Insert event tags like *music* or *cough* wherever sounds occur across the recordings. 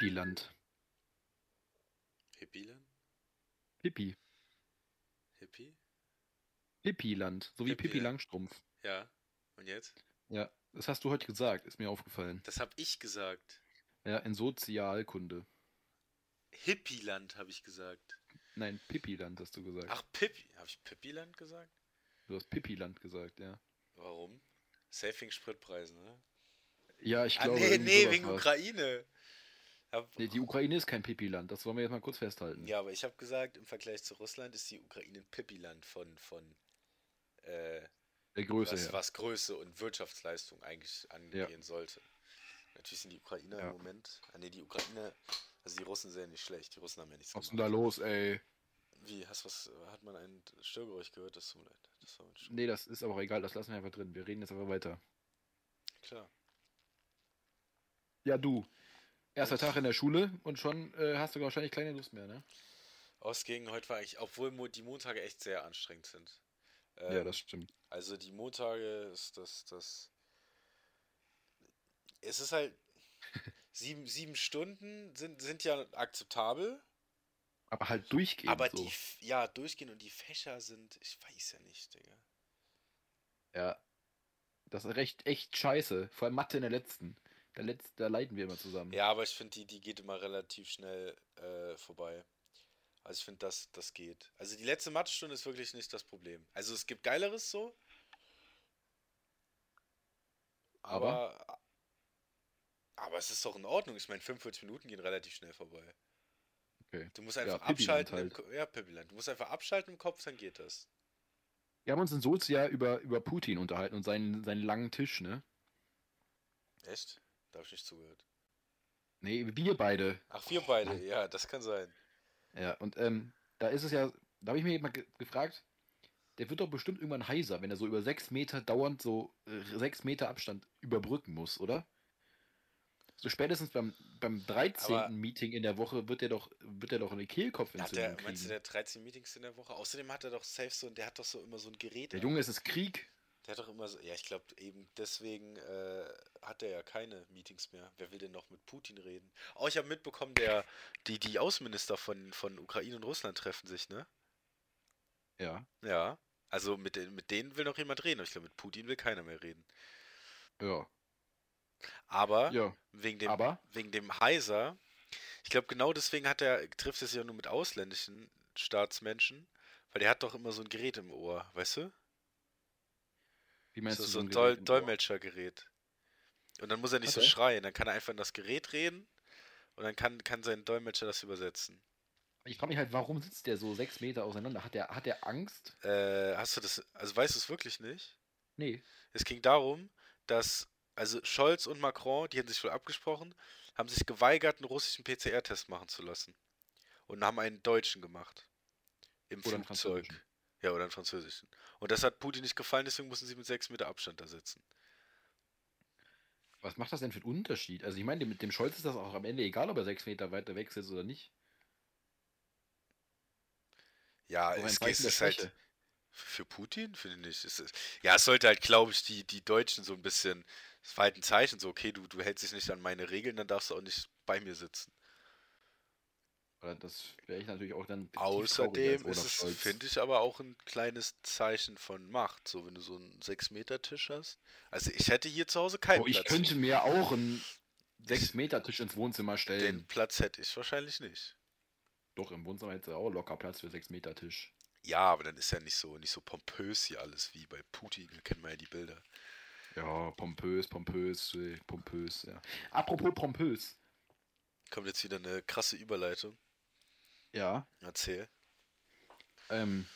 Pippiland. Hippieland? Pippi. Hippie? Pippiland. So wie Pippi Pippiland. Langstrumpf. Ja. Und jetzt? Ja, das hast du heute gesagt, ist mir aufgefallen. Das hab ich gesagt. Ja, in Sozialkunde. Hippieland habe ich gesagt. Nein, Pippiland hast du gesagt. Ach, Pippi. Habe ich Pippiland gesagt? Du hast Pippiland gesagt, ja. Warum? Saving Spritpreisen, ne? Ja, ich Ah, glaube. nee, nee, wegen war's. Ukraine. Hab, Nee, die Ukraine ist kein Pippiland, das wollen wir jetzt mal kurz festhalten. ja, aber ich habe gesagt, im Vergleich zu Russland ist die Ukraine ein Pippiland von, von äh, Der Größe was, her. was Größe und Wirtschaftsleistung eigentlich angehen sollte. Natürlich sind die Ukrainer Ja. im Moment. Ah, nee, die Ukraine, also die Russen sind ja nicht schlecht. Die Russen haben ja nichts Was ist denn da los, ey? Wie, hast was, hat man ein Störgeräusch gehört? Das tut mir leid. Das war Nee, das ist aber auch egal, das lassen wir einfach drin. Wir reden jetzt einfach weiter. Klar. Ja, du. Erster Tag in der Schule und schon äh, hast du wahrscheinlich keine Lust mehr, ne? Ausgegen heute war eigentlich, obwohl die Montage echt sehr anstrengend sind. ja, Ähm, das stimmt. Also die Montage ist das, das. Es ist halt. *laughs* Sieben, sieben Stunden sind, sind ja akzeptabel, Aber halt durchgehend aber so. die, ja, durchgehen und die Fächer sind, ich weiß ja nicht, Digga. Ja. Das ist recht, echt scheiße. Vor allem Mathe in der letzten. Der letzte, da leiden wir immer zusammen. Ja, aber ich finde, die, die geht immer relativ schnell äh, vorbei. Also ich finde, das, das geht. Also die letzte Mathestunde ist wirklich nicht das Problem. Also es gibt Geileres so. Aber? Aber, aber es ist doch in Ordnung. Ich meine, 45 Minuten gehen relativ schnell vorbei. Okay. Du musst Ja, einfach Pippiland abschalten. Im, halt. Ko- ja, Pippiland. Du musst einfach abschalten im Kopf, dann geht das. Wir haben uns in Sozia über, über Putin unterhalten und seinen, seinen langen Tisch, ne? Echt? Da habe ich nicht zugehört. Nee, wir beide. Ach, wir beide. Ja, das kann sein. Ja, und ähm, da ist es ja, da habe ich mir mal ge gefragt, der wird doch bestimmt irgendwann heiser, wenn er so über sechs Meter dauernd so äh, sechs Meter Abstand überbrücken muss, oder? So spätestens beim, beim 13. Aber- Meeting in der Woche wird er doch, wird er doch eine Hat Kehlkopfentzündung der, meinst du, der hat 13 Meetings in der Woche? Außerdem hat er doch safe so, der hat doch so immer so ein Gerät. Der. Junge, es ist Krieg. Der hat doch immer so, ja, ich glaube eben deswegen äh, hat er ja keine Meetings mehr. Wer will denn noch mit Putin reden? Oh, ich habe mitbekommen, der, die, die Außenminister von, von Ukraine und Russland treffen sich, ne? Ja, Ja. Also mit, den, mit denen will noch jemand reden, aber ich glaube, mit Putin will keiner mehr reden. ja, Aber ja. wegen dem, Aber? wegen dem Heiser, ich glaube, genau deswegen hat er, trifft sich ja nur mit ausländischen Staatsmenschen, weil der hat doch immer so ein Gerät im Ohr, weißt du? Wie meinst so, du so ein Dol? Dolmetschergerät. Und dann muss er nicht Hat so schreien, dann kann er einfach in das Gerät reden und dann kann, kann sein Dolmetscher das übersetzen. Ich frage mich halt, warum sitzt der so sechs Meter auseinander? Hat der, hat der Angst? Äh, hast du das, also weißt du es wirklich nicht? Nee. Es ging darum, dass, also Scholz und Macron, die hätten sich wohl abgesprochen, haben sich geweigert, einen russischen PCR-Test machen zu lassen. Und haben einen deutschen gemacht. Im Oder Flugzeug. Ja, oder einen französischen. Und das hat Putin nicht gefallen, deswegen mussten sie mit sechs Meter Abstand da sitzen. Was macht das denn für einen Unterschied? Also ich meine, mit dem Scholz ist das auch am Ende egal, ob er sechs Meter weiter weg sitzt oder nicht. Ja, es, ist halt. Für Putin? Finde ich ist, ja, es sollte halt, glaube ich, die, die Deutschen so ein bisschen. Es war halt ein Zeichen, so, okay, du, du hältst dich nicht an meine Regeln, dann darfst du auch nicht bei mir sitzen. Oder das wäre ich natürlich auch dann. Außerdem ist es, finde ich, aber auch ein kleines Zeichen von Macht, so wenn du so einen 6-Meter-Tisch hast. Also ich hätte hier zu Hause keinen Oh, ich Platz. könnte mir auch einen 6-Meter-Tisch ins Wohnzimmer Den stellen. Platz hätte ich wahrscheinlich nicht. Doch, im Wohnzimmer hätte auch locker Platz für 6-Meter-Tisch. Ja, aber dann ist ja nicht so, nicht so pompös hier alles wie bei Putin. Da kennen wir ja die Bilder. Ja, pompös, pompös, äh, pompös, ja. Apropos pompös. Kommt jetzt wieder eine krasse Überleitung. Ja, Erzähl. ähm.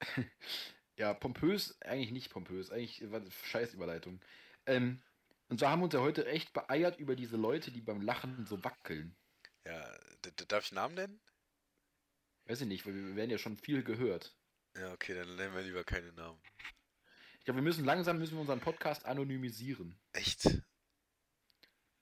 *laughs* ja, pompös, eigentlich nicht pompös, eigentlich war das scheiß Überleitung. Ähm, und zwar haben wir uns ja heute echt beeiert über diese Leute, die beim Lachen so wackeln. Ja, darf ich Namen nennen? Weiß ich nicht, weil wir werden ja schon viel gehört. Ja, okay, dann nennen wir lieber keine Namen. Ich glaube, wir müssen langsam müssen wir unseren Podcast anonymisieren. Echt?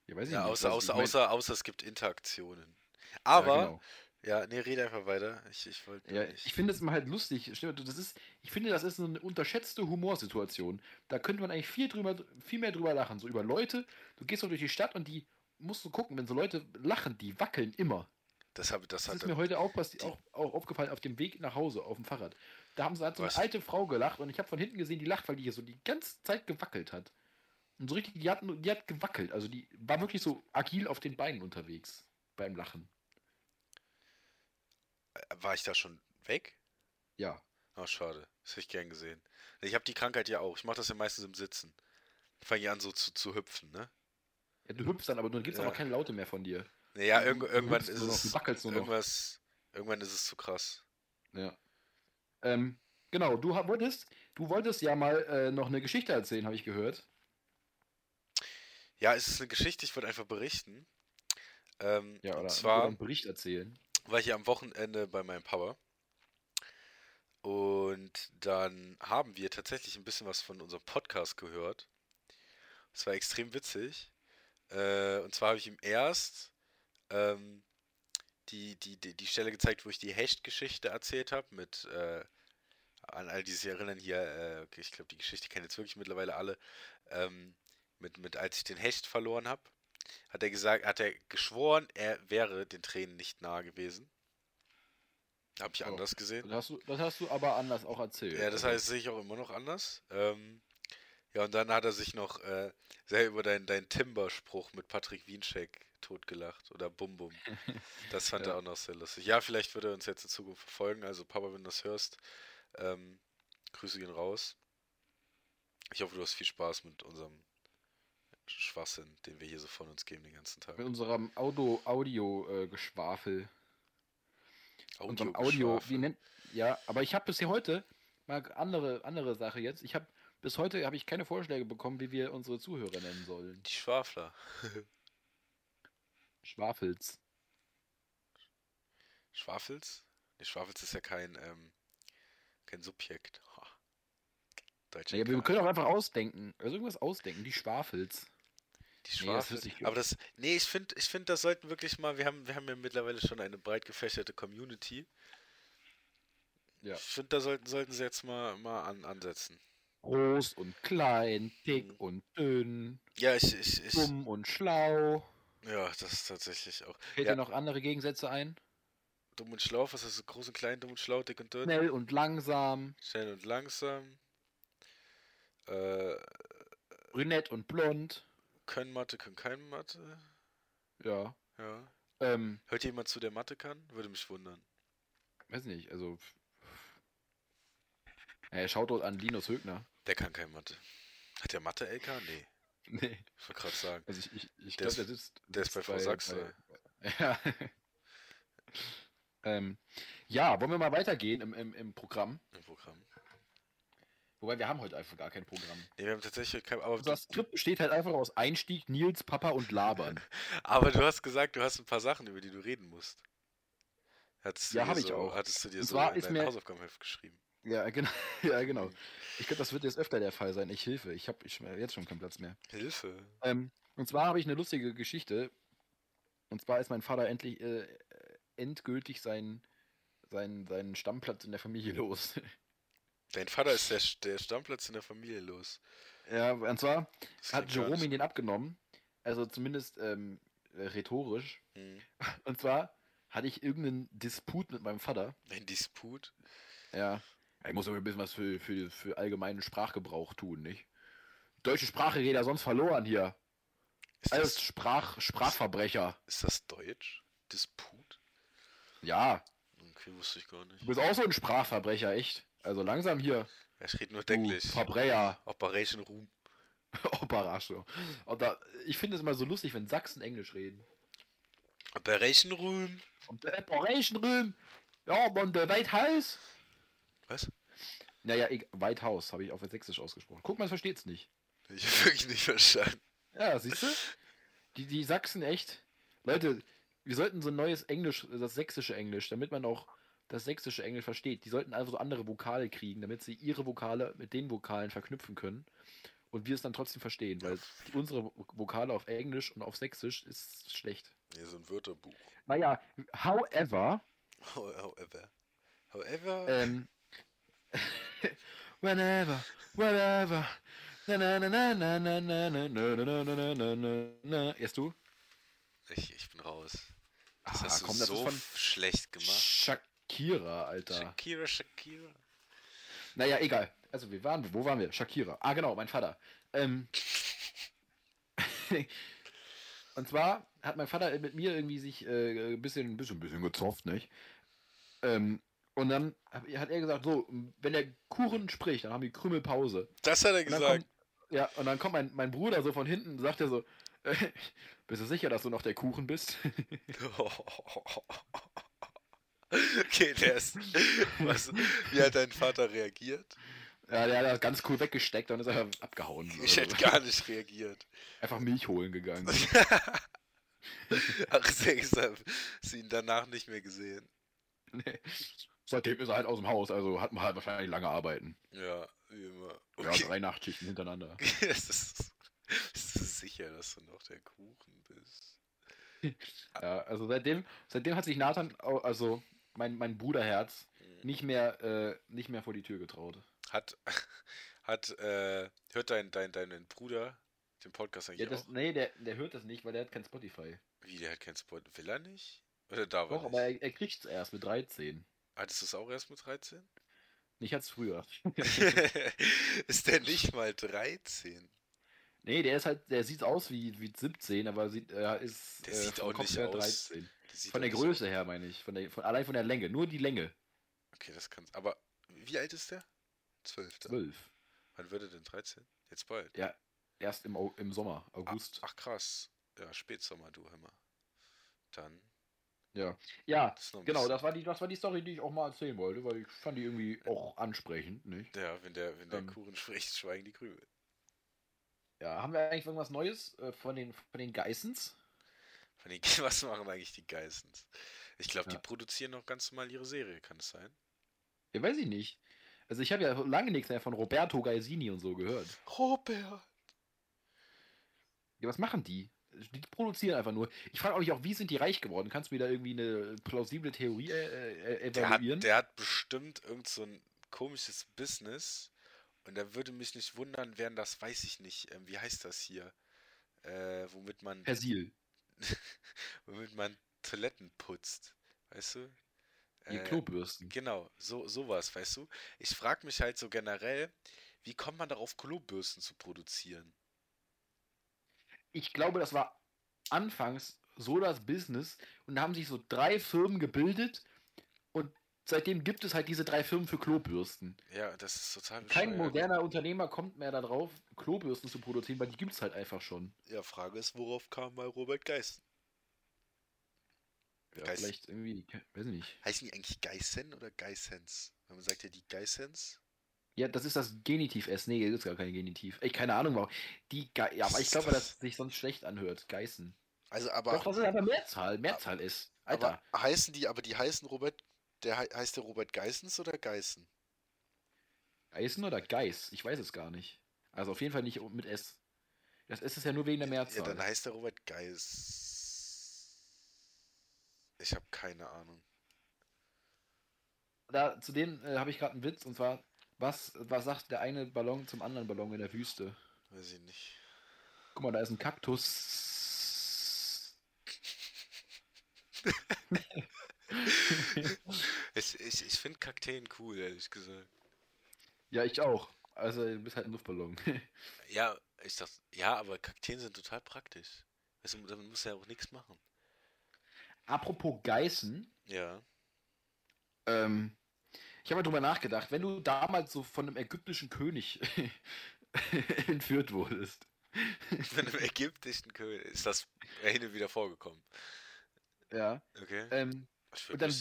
Ja, weiß ich Ja, nicht. außer, außer, ich mein- außer, außer es gibt Interaktionen. Ja, Aber, genau. ja, nee, rede einfach weiter. Ich, ich Ja, ich finde es immer halt lustig. Das ist, ich finde, das ist eine unterschätzte Humorsituation. Da könnte man eigentlich viel, drüber, viel mehr drüber lachen. So über Leute, du gehst so durch die Stadt und die musst du gucken, wenn so Leute lachen, die wackeln immer. Das, hab, das, Das ist mir heute auch, die- auch, auch aufgefallen auf dem Weg nach Hause auf dem Fahrrad. Da haben sie hat so eine Was? alte Frau gelacht und ich habe von hinten gesehen, die lacht, weil die hier so die ganze Zeit gewackelt hat. Und so richtig, die hat, nur- die hat gewackelt. Also die war wirklich so agil auf den Beinen unterwegs beim Lachen. War ich da schon weg? Ja. Oh, schade. Das hätte ich gern gesehen. Ich habe die Krankheit ja auch. Ich mache das ja meistens im Sitzen. Fange ich an so zu, zu hüpfen, ne? ja du hüpfst dann, aber du gibst Ja. aber keine Laute mehr von dir. Naja, du irgendwann ist noch, es. Irgendwas. Irgendwann ist es zu krass. Ja. Ähm, genau, du wolltest, du wolltest ja mal äh, noch eine Geschichte erzählen, habe ich gehört. Ja, es ist eine Geschichte, ich wollte einfach berichten. Ähm, Ja, oder, und zwar einen Bericht erzählen. War ich am Wochenende bei meinem Papa. Und dann haben wir tatsächlich ein bisschen was von unserem Podcast gehört. Das war extrem witzig. Äh, und zwar habe ich ihm erst ähm, die, die, die, die Stelle gezeigt, wo ich die Hecht-Geschichte erzählt habe, mit äh, an all die sich erinnern hier, äh, ich glaube, die Geschichte kennen jetzt wirklich mittlerweile alle, ähm, mit, mit als ich den Hecht verloren habe, hat er gesagt, hat er geschworen, er wäre den Tränen nicht nahe gewesen. Habe ich Oh. anders gesehen. Das hast, du, das hast du aber anders auch erzählt. Ja, das Also, heißt, sehe ich auch immer noch anders. Ähm, ja, und dann hat er sich noch äh, sehr über deinen dein Timber-Spruch mit Patrick Wienscheck totgelacht oder Bum Bum. *laughs* Das fand Ja. er auch noch sehr lustig. Ja, vielleicht wird er uns jetzt in Zukunft verfolgen. Also, Papa, wenn du das hörst, ähm, Grüße gehen raus. Ich hoffe, du hast viel Spaß mit unserem Schwachsinn, den wir hier so von uns geben den ganzen Tag. Mit unserem Audio, Audio äh, Geschwafel. Unserem Audio, Audiogeschwafel. wie nennt. Ja, aber ich habe bisher heute mal andere, andere Sache jetzt. Ich habe bis heute habe ich keine Vorschläge bekommen, wie wir unsere Zuhörer nennen sollen. Die Schwafler. *laughs* Schwafels. Schwafels? Nee, Schwafels ist ja kein, ähm, kein Subjekt. Ha. Deutsche Naja, wir können auch einfach ausdenken. Also irgendwas ausdenken. Die Schwafels. Die Nee, das Schwafel. ich aber das, nee, ich finde, ich finde, das sollten wirklich mal, wir haben, wir haben ja mittlerweile schon eine breit gefächerte Community. Ja. Ich finde, da sollten, sollten sie jetzt mal, mal an, ansetzen. Groß und klein, dick Mhm. und dünn, Ja, ich, ich, ich, dumm und schlau. ja, das ist tatsächlich auch. Fällt Ja. dir noch andere Gegensätze ein? Dumm und schlau, was ist das? Groß und klein, dumm und schlau, dick und dünn, Schnell und langsam, schnell und langsam. Äh, brünett und blond. Können Mathe, können kein Mathe. Ja. Ja. Ähm, Hört jemand zu, der Mathe kann? Würde mich wundern. weiß nicht, also. Äh, Shoutout an Linus Högner. Der kann kein Mathe. Hat der Mathe LK? Nee. *laughs* Nee. Ich wollte gerade sagen. Also ich, ich, ich Der glaube, ist- der sitzt. der ist bei Frau Sachs, bei- Ja. *laughs* ähm, ja, wollen wir mal weitergehen im, im, im Programm? Im Programm. Wobei wir haben heute einfach gar kein Programm. Nee, wir haben tatsächlich kein. Aber, Also das Skript besteht halt einfach aus Einstieg, Nils, Papa und Labern. *laughs* aber du hast gesagt, du hast ein paar Sachen, über die du reden musst. Hattest Ja, dir hab ich so, auch. Hattest du dir Und so zwar in ist dein mir- Hausaufgabenheft geschrieben. ja, genau. *laughs* Ja, genau. Ich glaube, das wird jetzt öfter der Fall sein. Ich hilfe. Ich habe jetzt schon keinen Platz mehr. Hilfe. Ähm, und zwar habe ich eine lustige Geschichte. Und zwar ist mein Vater endlich äh, endgültig seinen, seinen, seinen Stammplatz in der Familie los. *laughs* Dein Vater ist der, der Stammplatz in der Familie los. ja, und zwar hat Jerome ihn den abgenommen. Also zumindest ähm, äh, rhetorisch. Hm. *laughs* Und zwar hatte ich irgendeinen Disput mit meinem Vater. Ein Disput. Ja. Ich muss aber ein bisschen was für, für, für allgemeinen Sprachgebrauch tun, nicht? Deutsche Sprache geht ja sonst verloren hier. Ist Alles das, Sprach, Sprachverbrecher. ist das Deutsch? Disput? Ja, Okay, wusste ich gar nicht. du bist auch so ein Sprachverbrecher, echt. Also langsam hier. Ich rede nur Du Englisch. Verbrecher. Operation Room. *laughs* Operation. Und da, ich finde es immer so lustig, wenn Sachsen Englisch reden. Operation der Operation Room. Ja, und der White House. Was? Naja, ich, White House habe ich auf Sächsisch ausgesprochen. Guck mal, versteht's nicht. Ich habe wirklich nicht verstanden. Ja, siehst du? Die, die Sachsen echt. Leute, wir sollten so ein neues Englisch, das sächsische Englisch, damit man auch das sächsische Englisch versteht. Die sollten also so andere Vokale kriegen, damit sie ihre Vokale mit den Vokalen verknüpfen können. Und wir es dann trotzdem verstehen, weil unsere Vokale auf Englisch und auf Sächsisch ist schlecht. Hier so ein Wörterbuch. Naja, however, However. However. ähm, whenever, whatever, na na na na na na na na na na na na na na na. Erst du? Ich, ich bin raus. Das Ah, hast du komm, ist so von schlecht gemacht. Shakira, Alter. Shakira, Shakira. Naja, egal. Also wir waren, wo waren wir? Shakira. Ah, genau, mein Vater. Ähm, *laughs* und zwar hat mein Vater mit mir irgendwie sich äh, ein bisschen, ein bisschen, ein bisschen gezofft, nicht? Ähm, und dann hat er gesagt, so, wenn der Kuchen spricht, dann haben die Krümel Pause. Das hat er Und gesagt. kommt, ja, und dann kommt mein, mein Bruder so von hinten und sagt er so, äh, *laughs* bist du sicher, dass du noch der Kuchen bist? *laughs* okay, der ist. Was, wie hat dein Vater reagiert? ja, der hat das ganz cool weggesteckt und ist einfach abgehauen. Ich hätte gar nicht reagiert. einfach Milch holen gegangen. Ach, deshalb du ihn danach nicht mehr gesehen. Nee. Seitdem ist er halt aus dem Haus, also hat man halt wahrscheinlich lange arbeiten. Ja, wie immer. Ja, Okay. drei Nachtschichten hintereinander. *laughs* Es ist, bist du sicher, dass du noch der Kuchen bist? Ja, also seitdem, seitdem hat sich Nathan, also mein, mein Bruderherz, Hm. nicht mehr, äh, nicht mehr vor die Tür getraut. Hat, *laughs* hat, äh, hört dein, dein, dein Bruder den Podcast eigentlich Ja, das, auch? nee, der, der hört das nicht, weil der hat kein Spotify. Wie, der hat kein Spot. Will er nicht? Oder da war Doch, aber er, er kriegt's erst mit 13. Hattest du es auch erst mit 13? Ich hat's früher. *laughs* *laughs* ist der nicht mal 13? nee, der ist halt, der sieht aus wie, wie 17, aber sieht, er ist Der äh, sieht auch nicht aus. 13. Von der Größe her meine ich. Von der, von, allein von der Länge. Nur die Länge. Okay, das kann's. Aber wie alt ist der? 12. 12. Wann wird er denn 13? Jetzt bald. Ja, erst im, im Sommer, August. Ach krass. Ja, Spätsommer, du Hammer. Dann. Ja. Ja, genau, das war, die, das war die Story, die ich auch mal erzählen wollte, weil ich fand die irgendwie auch ansprechend, nicht? Ja, wenn der, wenn der Ähm. Kuchen spricht, schweigen die Krümel. Ja, haben wir eigentlich irgendwas Neues äh, von den, von den Geissens? *laughs* Was machen eigentlich die Geissens? Ich glaube, die Ja. produzieren noch ganz normal ihre Serie, kann es sein? Ja, weiß ich nicht. Also ich habe ja lange nichts mehr von Roberto Gaisini und so gehört. Robert! Ja, was machen die? Die produzieren einfach nur. Ich frage mich auch, wie sind die reich geworden? Kannst du mir da irgendwie eine plausible Theorie äh, äh, Der hat, evaluieren? der hat bestimmt irgend so ein komisches Business. Und da würde mich nicht wundern, wären das, weiß ich nicht, ähm, wie heißt das hier? Äh, womit man, Persil. Womit man Toiletten putzt. Weißt du? Die Äh, Klobürsten. Genau, so sowas, weißt du? Ich frage mich halt so generell, wie kommt man darauf, Klobürsten zu produzieren? Ich glaube, das war anfangs so das Business und da haben sich so drei Firmen gebildet und seitdem gibt es halt diese drei Firmen für Klobürsten. Ja, das ist total Kein bescheuert. moderner Unternehmer kommt mehr darauf, Klobürsten zu produzieren, weil die gibt es halt einfach schon. Ja, Frage ist, worauf kam mal Robert Geissen? Ja, Geist- vielleicht irgendwie, weiß ich nicht. Heißen die eigentlich Geissen oder Geissens? Wenn man sagt ja die Geissens. Ja, das ist das Genitiv S. Nee, das ist gar kein Genitiv. Ey, keine Ahnung warum. Die Ge ja, aber ich glaube, das? dass sich sonst schlecht anhört. Geißen. Also aber, Doch, das ist einfach Mehrzahl. Mehrzahl ist. Alter. aber heißen die, aber die heißen Robert, der hei- heißt der Robert Geissens oder Geissen? Geißen oder Geiß? Ich weiß es gar nicht. Also auf jeden Fall nicht mit S. Das S ist ja nur wegen der Ja, Mehrzahl. dann heißt der Robert Geiss. Ich habe keine Ahnung. da, zudem äh, habe ich gerade einen Witz und zwar, was, was sagt der eine Ballon zum anderen Ballon in der Wüste? Weiß ich nicht. Guck mal, da ist ein Kaktus. *laughs* *laughs* *laughs* Ich, ich, ich finde Kakteen cool, ehrlich gesagt. Ja, ich auch. Also, du bist halt ein Luftballon. *laughs* Ja, ich dachte, ja, aber Kakteen sind total praktisch. Du, damit muss ja auch nichts machen. Apropos Geißen, Ja. ähm, ich habe mal drüber nachgedacht, wenn du damals so von einem ägyptischen König *laughs* entführt wurdest. Von einem ägyptischen König ist das hin und wieder vorgekommen. Ja. Okay. Ähm, und dann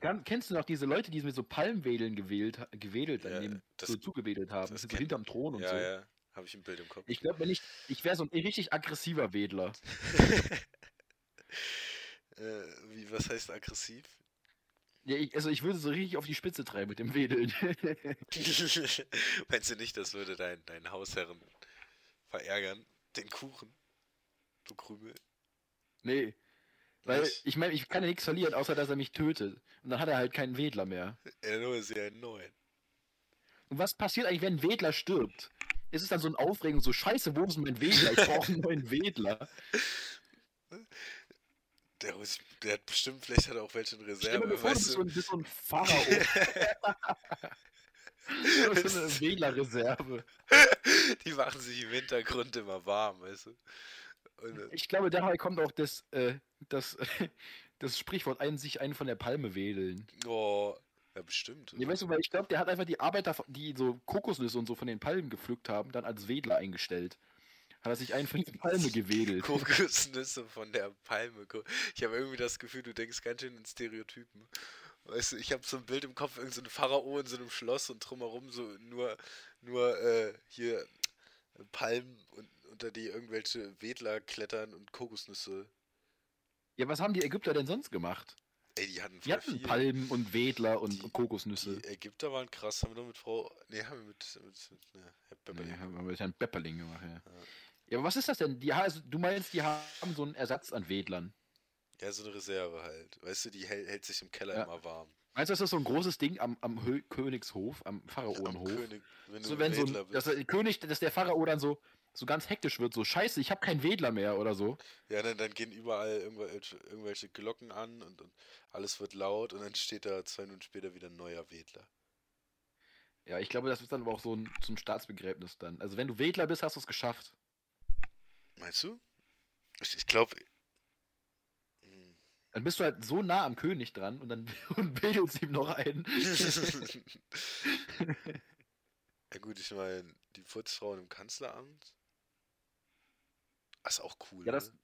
Kann, kennst du noch diese Leute, die mit so Palmwedeln gewählt, gewedelt, Ja, daneben das- so zugewedelt haben, das so kenn- hinterm Thron und ja, so? ja, habe ich ein Bild im Kopf. Ich glaube, wenn ich, ich wäre so ein richtig aggressiver Wedler. *laughs* äh, wie, was heißt aggressiv? Ja, ich, also ich würde so richtig auf die Spitze treiben mit dem Wedeln. *laughs* Meinst du nicht, das würde dein, dein Hausherren verärgern? Den Kuchen? Du Krümel? nee. Weil Nicht? ich meine, ich kann ja nichts verlieren, außer dass er mich tötet. Und dann hat er halt keinen Wedler mehr. Er nur sie einen neuen. Und was passiert eigentlich, wenn ein Wedler stirbt? Ist es dann so ein Aufregung, so scheiße, wo ist mein Wedler? Ich brauche einen neuen Wedler. Der, der hat bestimmt, vielleicht hat er auch welche in Reserve. mal vor, du weißt bist du? so ein, bist so ein Pharao. *laughs* *laughs* Du bist so eine Wählerreserve. Die machen sich im Hintergrund immer warm, weißt du? Ich glaube, daher kommt auch das, äh, das, *laughs* das Sprichwort ein sich einen von der Palme wedeln. oh, ja, bestimmt. Ja, oder? weißt du, weil ich glaube, der hat einfach die Arbeiter, die so Kokosnüsse und so von den Palmen gepflückt haben, dann als Wedler eingestellt. Hat er sich einen von der Palme *laughs* gewedelt. Kokosnüsse von der Palme. Ich habe irgendwie das Gefühl, du denkst ganz schön in Stereotypen. Weißt du, ich habe so ein Bild im Kopf, irgendein so ein Pharao in so einem Schloss und drumherum so nur, nur äh, hier Palmen und unter die irgendwelche Wedler klettern und Kokosnüsse. Ja, was haben die Ägypter denn sonst gemacht? Ey, die hatten Die hatten. Palmen und Wedler und Die- Kokosnüsse. Die Ägypter waren krass, haben wir doch mit Frau. Nee, haben wir mit. mit, mit ne, Herr Beverly. Nee, haben wir Herrn Bepperling gemacht, ja. Ja, aber was ist das denn? Die, also, du meinst, die haben so einen Ersatz an Wedlern. Ja, so eine Reserve halt. Weißt du, die hält, hält sich im Keller Ja. immer warm. Meinst du, das ist so ein großes Ding am, am Hö Königshof, am Am Pharaonenhof? König, wenn du so, wenn so ein, dass bist. der König, dass der Pharao dann so, so ganz hektisch wird, so scheiße, ich habe keinen Wedler mehr oder so. Ja, dann, dann gehen überall irgendwelche, irgendwelche Glocken an und, und alles wird laut und dann steht da zwei Minuten später wieder ein neuer Wedler. Ja, ich glaube, das ist dann aber auch so ein, so ein Staatsbegräbnis dann. Also wenn du Wedler bist, hast du es geschafft. Meinst du? Ich, ich glaube. Dann bist du halt so nah am König dran und dann *laughs* und wedelst ihm noch einen. ja gut, ich meine, die Putzfrauen im Kanzleramt. Das ist auch cool. Ja, das- ne?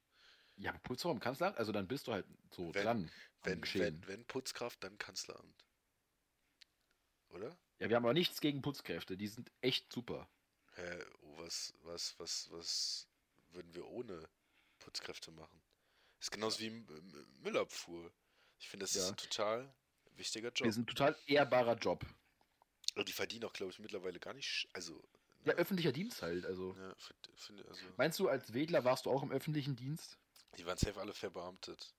Ja, Putzfrau im Kanzleramt, also dann bist du halt so Wenn- dran wenn, wenn, wenn Putzkraft, dann Kanzleramt. Oder? Ja, wir haben aber nichts gegen Putzkräfte, die sind echt super. Hä, oh, was, was, was, was würden wir ohne Putzkräfte machen? Ist genauso wie Müllabfuhr. Ich finde, das ist Ja. ein total wichtiger Job. Wir sind ein total ehrbarer Job. Und die verdienen auch, glaube ich, mittlerweile gar nicht. Also. Ja, ne, öffentlicher Dienst halt, also. ja, find- also Meinst du, als Wedler warst du auch im öffentlichen Dienst? die waren safe alle verbeamtet.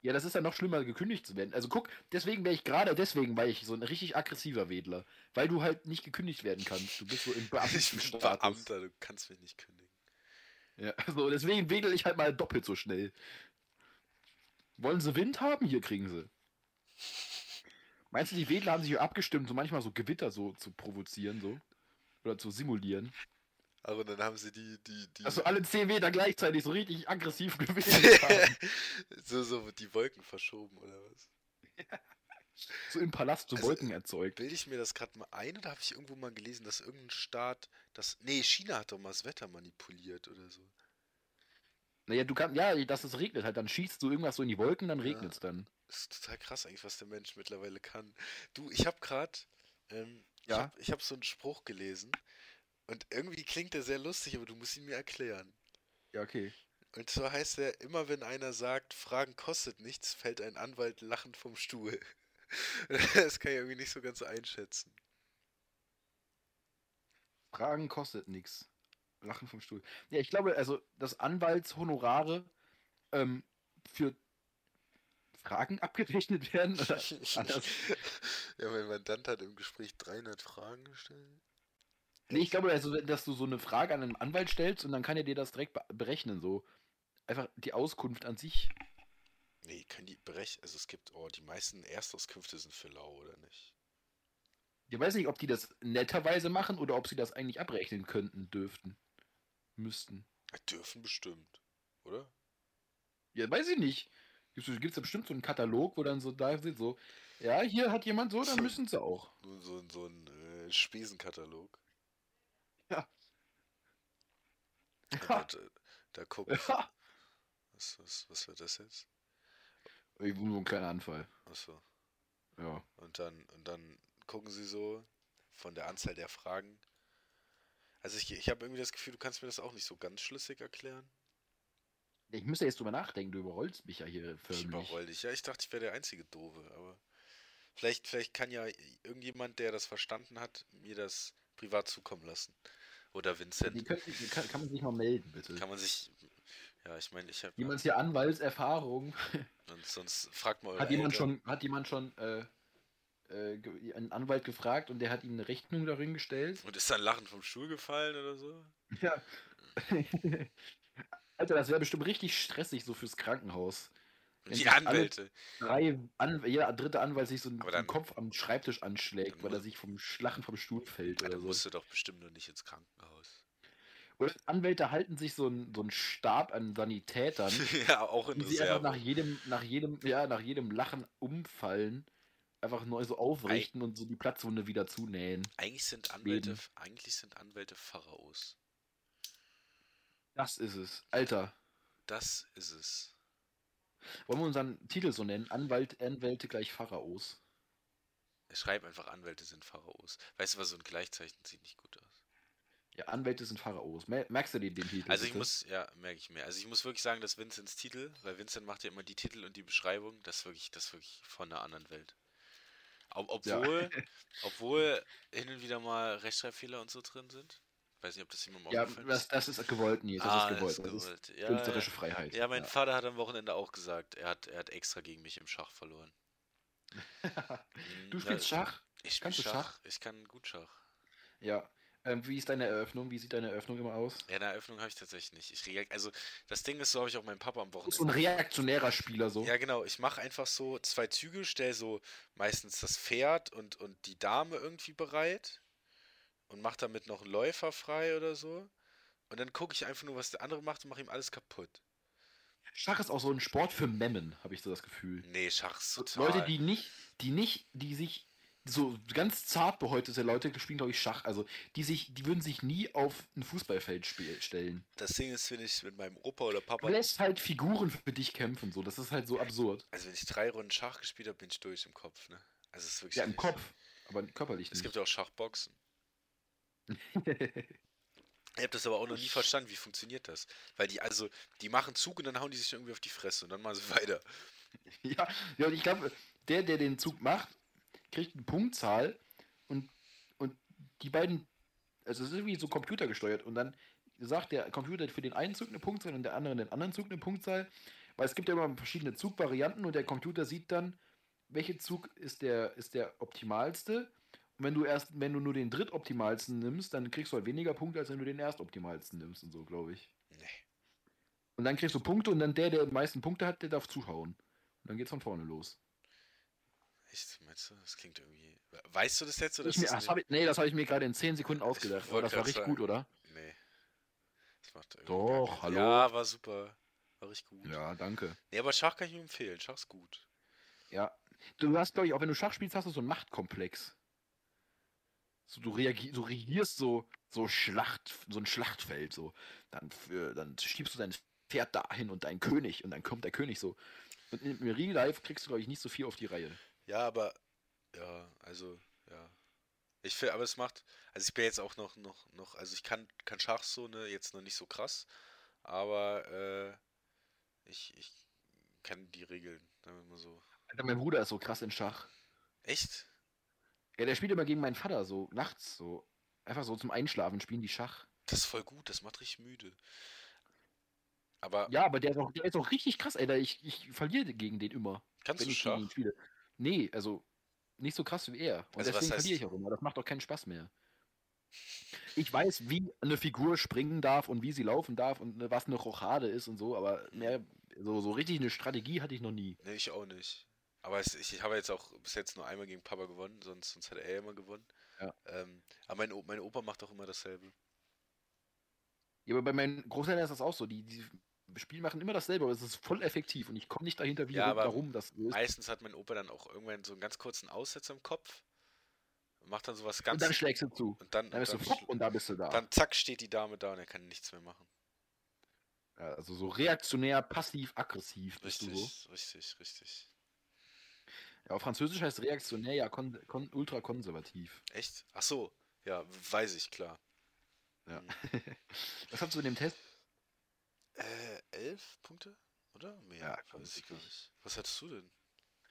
Ja, das ist ja noch schlimmer, gekündigt zu werden. Also guck, deswegen wäre ich gerade, deswegen war ich so ein richtig aggressiver Wedler. Weil du halt nicht gekündigt werden kannst. Du bist so im *laughs* Ich bin Beamtenstatus. Beamter, du kannst mich nicht kündigen. Ja, *laughs* so, deswegen wedel ich halt mal doppelt so schnell. Wollen sie Wind haben? Hier kriegen sie. Meinst du, die Wedler haben sich abgestimmt, so manchmal so Gewitter so zu provozieren, so? Oder zu simulieren? Aber dann haben sie die, die, die. Also alle 10 Wedler gleichzeitig so richtig aggressiv *laughs* gewählt haben. so, so die Wolken verschoben, oder was? *laughs* *laughs* So im Palast so Also, Wolken erzeugt. Bilde ich mir das gerade mal ein oder habe ich irgendwo mal gelesen, dass irgendein Staat das. Nee, China hat doch mal das Wetter manipuliert oder so. Naja, du kannst, ja, dass es regnet halt, dann schießt du irgendwas so in die Wolken, dann Ja. regnet es dann. Das ist total krass eigentlich, was der Mensch mittlerweile kann. Du, ich habe gerade, ähm, ich Ja? habe ich hab so einen Spruch gelesen und irgendwie klingt der sehr lustig, aber du musst ihn mir erklären. Ja, okay. Und zwar heißt er, immer wenn einer sagt, Fragen kostet nichts, fällt ein Anwalt lachend vom Stuhl. *laughs* Das kann ich irgendwie nicht so ganz einschätzen. Fragen kostet nichts. Lachen vom Stuhl. Ja, ich glaube, also, dass Anwaltshonorare ähm, für Fragen *laughs* abgerechnet werden. Oder *laughs* anders. ja, mein Mandant hat im Gespräch 300 Fragen gestellt. Nee, ich glaube, also, dass du so eine Frage an einen Anwalt stellst und dann kann er dir das direkt be berechnen. So. Einfach die Auskunft an sich. Nee, können die berechnen. Also es gibt, oh, die meisten Erstauskünfte sind für lau, oder nicht? Ich weiß nicht, ob die das netterweise machen oder ob sie das eigentlich abrechnen könnten, dürften. Müssten. Ja, Dürfen bestimmt, oder? Ja, weiß ich nicht. Gibt es da bestimmt so einen Katalog, wo dann so da sind, so, ja, hier hat jemand so, dann So. müssen sie auch. So, so ein äh, Spesenkatalog. Ja. Und da, da gucken. Ja. Was, was, was wird das jetzt? Irgendwo so ein kleiner Anfall. Achso. Ja. Und dann, und dann gucken sie so von der Anzahl der Fragen. Also ich, ich habe irgendwie das Gefühl, du kannst mir das auch nicht so ganz schlüssig erklären. Ich müsste jetzt drüber nachdenken, du überrollst mich ja hier Ich förmlich. überroll dich. Ja, ich dachte, ich wäre der einzige Doofe, aber vielleicht, vielleicht kann ja irgendjemand, der das verstanden hat, mir das privat zukommen lassen. Oder Die Vincent. können, die kann, kann man sich mal melden, bitte. Kann man sich. Ja, ich meine, ich habe. Jemand hier Anwaltserfahrung. *laughs* Sonst, sonst fragt mal. Hat jemand Eltern. schon, hat jemand schon äh, äh, einen Anwalt gefragt und der hat ihm eine Rechnung darin gestellt? Und ist dann lachend vom Stuhl gefallen oder so? Ja. *laughs* Alter, das wäre bestimmt richtig stressig so fürs Krankenhaus. Die Anwälte. Drei An jeder dritte Anwalt sich so einen, dann- Kopf am Schreibtisch anschlägt, Dann weil er sich vom Schlachen vom Stuhl fällt Ja, oder dann so. musst du doch bestimmt noch nicht ins Krankenhaus. Oder Anwälte halten sich so einen so einen Stab an Sanitätern, *laughs* ja, auch in die sie einfach nach jedem, nach jedem, ja, nach jedem Lachen umfallen, einfach neu so aufrichten und so die Platzwunde wieder zunähen. Eigentlich sind Anwälte, Leben. eigentlich sind Anwälte Pharaos. Das ist es. Alter, Das ist es. wollen wir unseren Titel so nennen? Anwalt, Anwälte gleich Pharaos. Schreib einfach Anwälte sind Pharaos. Weißt du was, so ein Gleichzeichen sieht nicht gut aus. Ja, Anwälte sind Pharaos. Mer- Merkst du dir den Titel? Also ich muss, ja, merke ich mir. Also ich muss wirklich sagen, dass Vincents Titel, weil Vincent macht ja immer die Titel und die Beschreibung, das ist wirklich, das ist wirklich von einer anderen Welt. Ob, Ja. obwohl, *laughs* obwohl hin und wieder mal Rechtschreibfehler und so drin sind. Weiß nicht, ob das jemandem Ja, aufgefallen das, ist. das ist gewollt, Nils. Das ah, ist gewollt. das Das ist ist gewollt. Ja, künstlerische Freiheit. ja, mein Vater hat am Wochenende auch gesagt, er hat, er hat extra gegen mich im Schach verloren. *laughs* Du Mm, spielst ja, Schach? Ich spiele du Schach. Schach? Ich kann gut Schach. Ja. Ähm, wie ist deine Eröffnung? Wie sieht deine Eröffnung immer aus? Ja, eine Eröffnung habe ich tatsächlich nicht. Ich reagiere, also das Ding ist, so habe ich auch meinen Papa am Du bist so Wochenende. ein reaktionärer Spieler so. Ja, genau. Ich mache einfach so zwei Züge, stelle so meistens das Pferd und, und die Dame irgendwie bereit und mache damit noch einen Läufer frei oder so. Und dann gucke ich einfach nur, was der andere macht und mache ihm alles kaputt. Schach ist auch so ein Sport für Memmen, habe ich so das Gefühl. Nee, Schach ist So total. Leute, die nicht, die nicht, die sich so ganz zart behäutete Leute spielen, glaube ich, Schach. Also die sich, die würden sich nie auf ein Fußballfeld stellen. Das Ding ist, wenn ich mit meinem Opa oder Du Papa. lässt halt Figuren für dich kämpfen, so. Das ist halt so absurd. Also wenn ich drei Runden Schach gespielt habe, bin ich durch im Kopf, ne? Also es ist wirklich. Ja, im Kopf, aber körperlich Es nicht. gibt ja auch Schachboxen. *laughs* Ich habe das aber auch noch nie verstanden, wie funktioniert das? Weil die, also, die machen Zug und dann hauen die sich irgendwie auf die Fresse und dann machen sie *laughs* weiter. ja, ja, und ich glaube, der, der den Zug macht, kriegt eine Punktzahl und, und die beiden, also es ist irgendwie so computergesteuert und dann sagt der Computer für den einen Zug eine Punktzahl und der andere den anderen Zug eine Punktzahl, weil es gibt ja immer verschiedene Zugvarianten und der Computer sieht dann, welcher Zug ist der, ist der optimalste. Und wenn du erst, wenn du nur den drittoptimalsten nimmst, dann kriegst du halt weniger Punkte, als wenn du den erstoptimalsten nimmst und so, glaube ich. Nee. Und dann kriegst du Punkte und dann der, der die meisten Punkte hat, der darf zuhauen. Und dann geht's von vorne los. Echt, meinst du? Das klingt irgendwie. Weißt du das jetzt oder Ich ist mir, das das hab ich, nee, das habe ich mir gerade in 10 Sekunden ausgedacht. Aber das war richtig sagen. gut, oder? Nee. Das macht irgendwie Doch, hallo. Ja, war super. War richtig gut. Ja, danke. Nee, aber Schach kann ich nur empfehlen. Schach ist gut. Ja. Du hast, glaube ich, auch wenn du Schach spielst, hast du so einen Machtkomplex. So, du, du regierst so, so Schlacht, so ein Schlachtfeld, so. Dann, für, dann schiebst du dein Pferd dahin und dein König und dann kommt der König so. Und im Real Life kriegst du, glaube ich, nicht so viel auf die Reihe. Ja, aber. Ja, also, ja. Ich finde, aber es macht. Also ich bin jetzt auch noch, noch, noch. Also ich kann, kann Schach so, ne, jetzt noch nicht so krass. Aber, äh, ich, ich kann die Regeln, sagen wir so. Alter, mein Bruder ist so krass in Schach. Echt? Ja, der spielt immer gegen meinen Vater, so nachts, so. Einfach so zum Einschlafen spielen die Schach. Das ist voll gut, das macht richtig müde. Aber Ja, aber der ist auch, der ist auch richtig krass, Alter. Ich, ich verliere gegen den immer, kannst wenn du ich Schach? Nee, also nicht so krass wie er. Und Also deswegen verliere ich auch immer. Das macht doch keinen Spaß mehr. Ich weiß, wie eine Figur springen darf und wie sie laufen darf und ne, was eine Rochade ist und so, aber mehr, so, so richtig eine Strategie hatte ich noch nie. Nee, ich auch nicht. Aber es, ich, ich habe jetzt auch bis jetzt nur einmal gegen Papa gewonnen, sonst, sonst hat er immer gewonnen. Ja. Ähm, aber mein, mein Opa macht auch immer dasselbe. Ja, aber bei meinen Großeltern ist das auch so. Die, die Spiel machen immer dasselbe, aber es ist voll effektiv und ich komme nicht dahinter, wie Ja, warum das so ist. Meistens hat mein Opa dann auch irgendwann so einen ganz kurzen Aussetzer im Kopf. und Macht dann sowas Und ganz. dann schlägst du zu. und dann, Dann bist du dann, fupp und da bist du da. dann zack steht die Dame da und er kann nichts mehr machen. Ja, also so reaktionär, passiv, aggressiv bist Richtig, du so. richtig, richtig. Ja, auf Französisch heißt reaktionär ja kon kon ultra konservativ. Echt? Ach so, ja, weiß ich, klar. Ja. Hm. *laughs* Was hast du in dem Test? Äh, elf Punkte? Oder? Mehr? Ja, komm, weiß ich gar nicht. Was hattest du denn?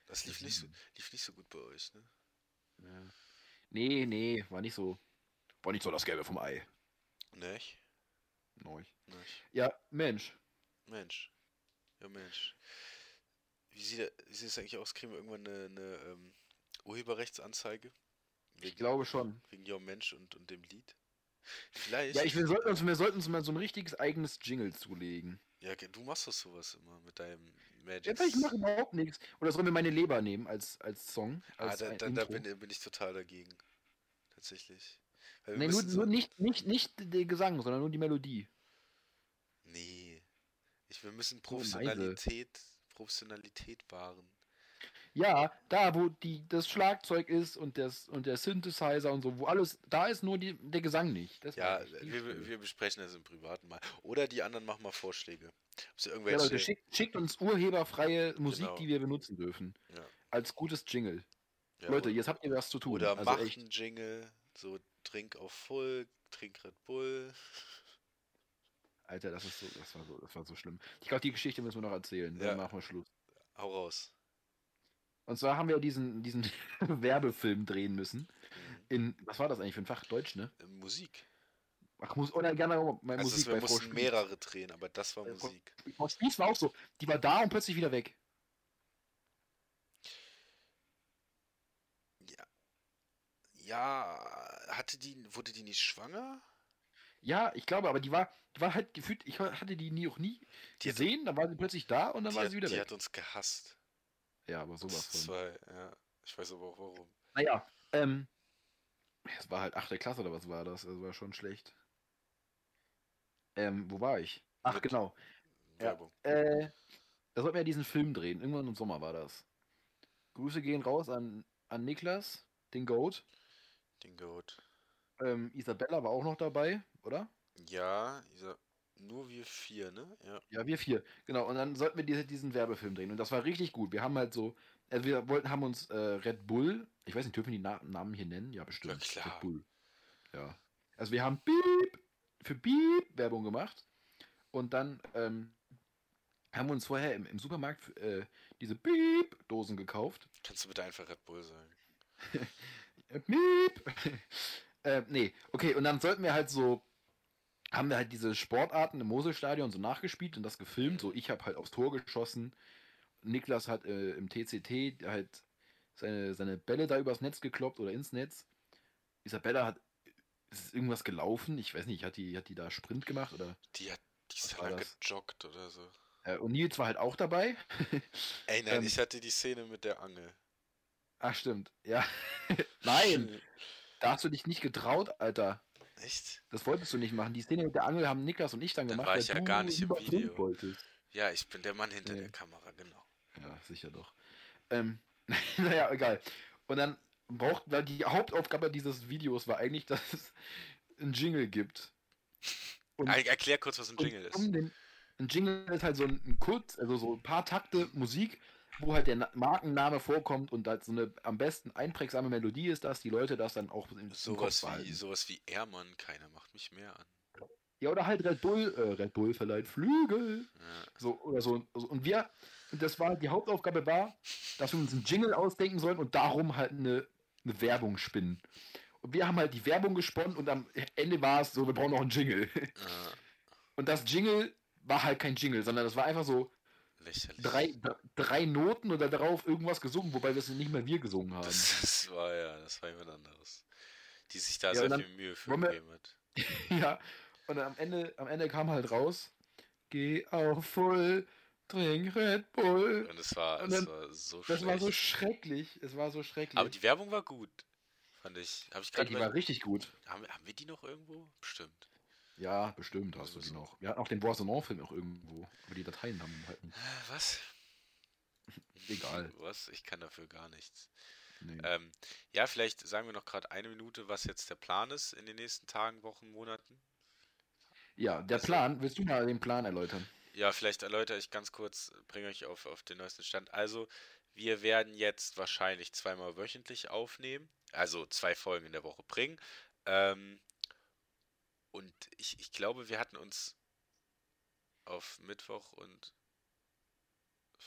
Das lief nicht, so, lief nicht so gut bei euch, ne? Ja. Nee, nee, war nicht so. War nicht so das Gelbe vom Ei. Nicht? Neu. Nicht. Ja, Mensch. Mensch. Ja, Mensch. Wie sieht, wie sieht es eigentlich aus? Kriegen wir irgendwann eine, eine ähm, Urheberrechtsanzeige? Ich glaube schon. Wegen Ja Mensch und, und dem Lied? Vielleicht. Ja, ich, wir, sollten uns, wir sollten uns mal so ein richtiges eigenes Jingle zulegen. Ja, du machst doch sowas immer mit deinem Magic. Jetzt ich mache überhaupt nichts. Oder sollen wir meine Leber nehmen als, als Song? Ah, Als da, ein da, da Intro? bin, bin ich total dagegen. Tatsächlich. Nee, nur, so- nur nicht, nicht, nicht der Gesang, sondern nur die Melodie. Nee. Ich, wir müssen. Professionalität, Professionalität wahren. Ja, da, wo die, das Schlagzeug ist und, das, und der Synthesizer und so, wo alles, da ist nur die, der Gesang nicht. Das Ja, wir, wir besprechen das im Privaten mal. Oder die anderen machen mal Vorschläge. Ja. Leute, schickt, schickt uns urheberfreie Musik, Genau. die wir benutzen dürfen. Ja. Als gutes Jingle. ja, Leute, jetzt habt ihr was zu tun. Oder also macht echt. einen Jingle, so trink auf Full, trink Red Bull. Alter, das ist so, das war so, das war so schlimm. Ich glaube, die Geschichte müssen wir noch erzählen. Dann machen wir Schluss. Hau raus. Und zwar haben wir diesen, diesen *laughs* Werbefilm drehen müssen. In, was war das eigentlich für ein Fach? Deutsch, ne? Äh, Musik. Ach, muss, oder gerne auch mal Also Musik wir bei Frau mussten Spieß. mehrere drehen, aber das war Äh, Frau- Musik. Frau Spieß war auch so. Die war da und plötzlich wieder weg. Ja. Ja, hatte die, wurde die nicht schwanger? Ja, ich glaube, aber die war, die war halt gefühlt, ich hatte die nie auch nie Die hat- gesehen, dann war sie plötzlich da und dann Die, war hat, sie wieder die weg. hat uns gehasst. Ja, aber sowas von. war, ja, ich weiß aber auch warum. Naja, ähm, es war halt achte Klasse oder was war das? Also war schon schlecht. Ähm, wo war ich? Ach, Mit- genau. Ja. Werbung. Äh, da sollten wir ja diesen Film drehen. Irgendwann im Sommer war das. Grüße gehen raus an, an Niklas, den Goat. Den Goat. Ähm, Isabella war auch noch dabei, oder? Ja, dieser, nur wir vier, ne? Ja. Ja, wir vier. Genau. Und dann sollten wir diese, diesen Werbefilm drehen. Und das war richtig gut. Wir haben halt so, also wir wollten, haben uns äh, Red Bull, ich weiß nicht, dürfen wir die Na Namen hier nennen? Ja, bestimmt. Ja, klar. Red Bull. Ja. Also wir haben Beep für Beep Werbung gemacht. Und dann ähm, haben wir uns vorher im, im Supermarkt äh, diese Beep-Dosen gekauft. Kannst du bitte einfach Red Bull sagen? *laughs* Miep. *laughs* äh, nee, okay, und dann sollten wir halt so, haben wir halt diese Sportarten im Moselstadion so nachgespielt und das gefilmt. So, ich habe halt aufs Tor geschossen. Niklas hat äh, im TCT halt seine, seine Bälle da übers Netz gekloppt oder ins Netz. Isabella hat ist irgendwas gelaufen. Ich weiß nicht, hat die, hat die da Sprint gemacht oder. Die hat, die ist das? gejoggt oder so. Äh, und Nils war halt auch dabei. *laughs* Ey, nein, Ähm. ich hatte die Szene mit der Angel. Ach, stimmt. Ja. *laughs* Nein, *laughs* da hast du dich nicht getraut, Alter. Echt? Das wolltest du nicht machen. Die Szene mit der Angel haben Niklas und ich dann Dann gemacht, war weil ich ja gar nicht im Video. wolltest. Ja, ich bin der Mann hinter Nee. der Kamera, genau. Ja, sicher doch. Ähm, *laughs* naja, egal. Und dann braucht, weil die Hauptaufgabe dieses Videos war eigentlich, dass es einen Jingle gibt. Und, Er, erklär kurz, was ein Jingle ist. um den, ein Jingle ist halt so ein, ein kurz, also so ein paar Takte Musik, wo halt der Na Markenname vorkommt und halt so eine am besten einprägsame Melodie ist, dass die Leute das dann auch im, im Kopf Sowas wie, sowas wie Ehrmann, keiner macht mich mehr an. Ja, oder halt Red Bull, äh, Red Bull verleiht Flügel. Ja. So, oder so. Und wir, und das war, die Hauptaufgabe war, dass wir uns einen Jingle ausdenken sollen und darum halt eine, eine Werbung spinnen. Und wir haben halt die Werbung gesponnen und am Ende war es so, wir brauchen noch einen Jingle. Ja, Und das Jingle war halt kein Jingle, sondern das war einfach so lächerlich. drei, drei Noten oder darauf irgendwas gesungen, wobei wir es nicht mehr wir gesungen haben. Das, *laughs* das war ja, das war jemand anderes. Die sich da Ja, sehr viel Mühe für gegeben hat. *laughs* ja. Und am Ende, am Ende kam halt raus, geh auf voll, trink Red Bull. Und es war, Und es dann- war so Das war so schrecklich. Es war so schrecklich. Aber die Werbung war gut, fand ich. Habe ich gerade die war richtig gut. haben, haben wir die noch irgendwo? Bestimmt. Ja, bestimmt hast du die noch. Wir hatten auch den Boisonant-Film auch irgendwo. Aber die Dateien haben halt nicht. Was? Egal. Was? Ich kann dafür gar nichts. Nee. Ähm, ja, vielleicht sagen wir noch gerade eine Minute, was jetzt der Plan ist in den nächsten Tagen, Wochen, Monaten. ja, der also- Plan, willst du mal den Plan erläutern? Ja, vielleicht erläutere ich ganz kurz, bringe euch auf, auf den neuesten Stand. Also, wir werden jetzt wahrscheinlich zweimal wöchentlich aufnehmen, also zwei Folgen in der Woche bringen. Ähm, und ich, ich glaube, wir hatten uns auf Mittwoch und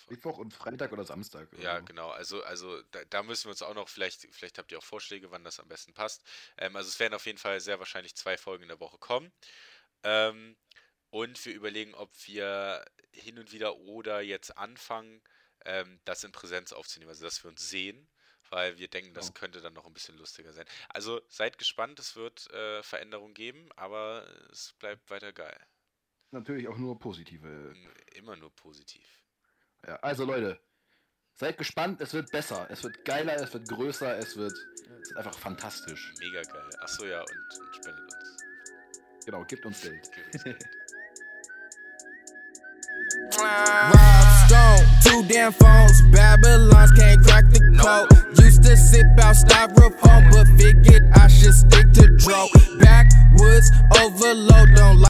Mittwoch und Freitag oder Samstag? Oder Ja, so. genau. Also, also da, da müssen wir uns auch noch, vielleicht, vielleicht habt ihr auch Vorschläge, wann das am besten passt. Ähm, also es werden auf jeden Fall sehr wahrscheinlich zwei Folgen in der Woche kommen. Ähm, und wir überlegen, ob wir hin und wieder oder jetzt anfangen, ähm, das in Präsenz aufzunehmen, also dass wir uns sehen, weil wir denken, das könnte dann noch ein bisschen lustiger sein. Also seid gespannt, es wird äh, Veränderungen geben, aber es bleibt weiter geil. natürlich auch nur positive. Immer nur positiv. Ja, also Leute, seid gespannt, es wird besser, es wird geiler, es wird größer, es wird, es wird einfach fantastisch. Mega geil. Achso, ja, und, und spendet uns. Genau, gebt uns Geld. Gebt uns Geld. *laughs* Rob Stone, two damn phones. Babylons can't crack the code. Used to sip out styrofoam, but figured I should stick to dro. Backwoods overload, don't like.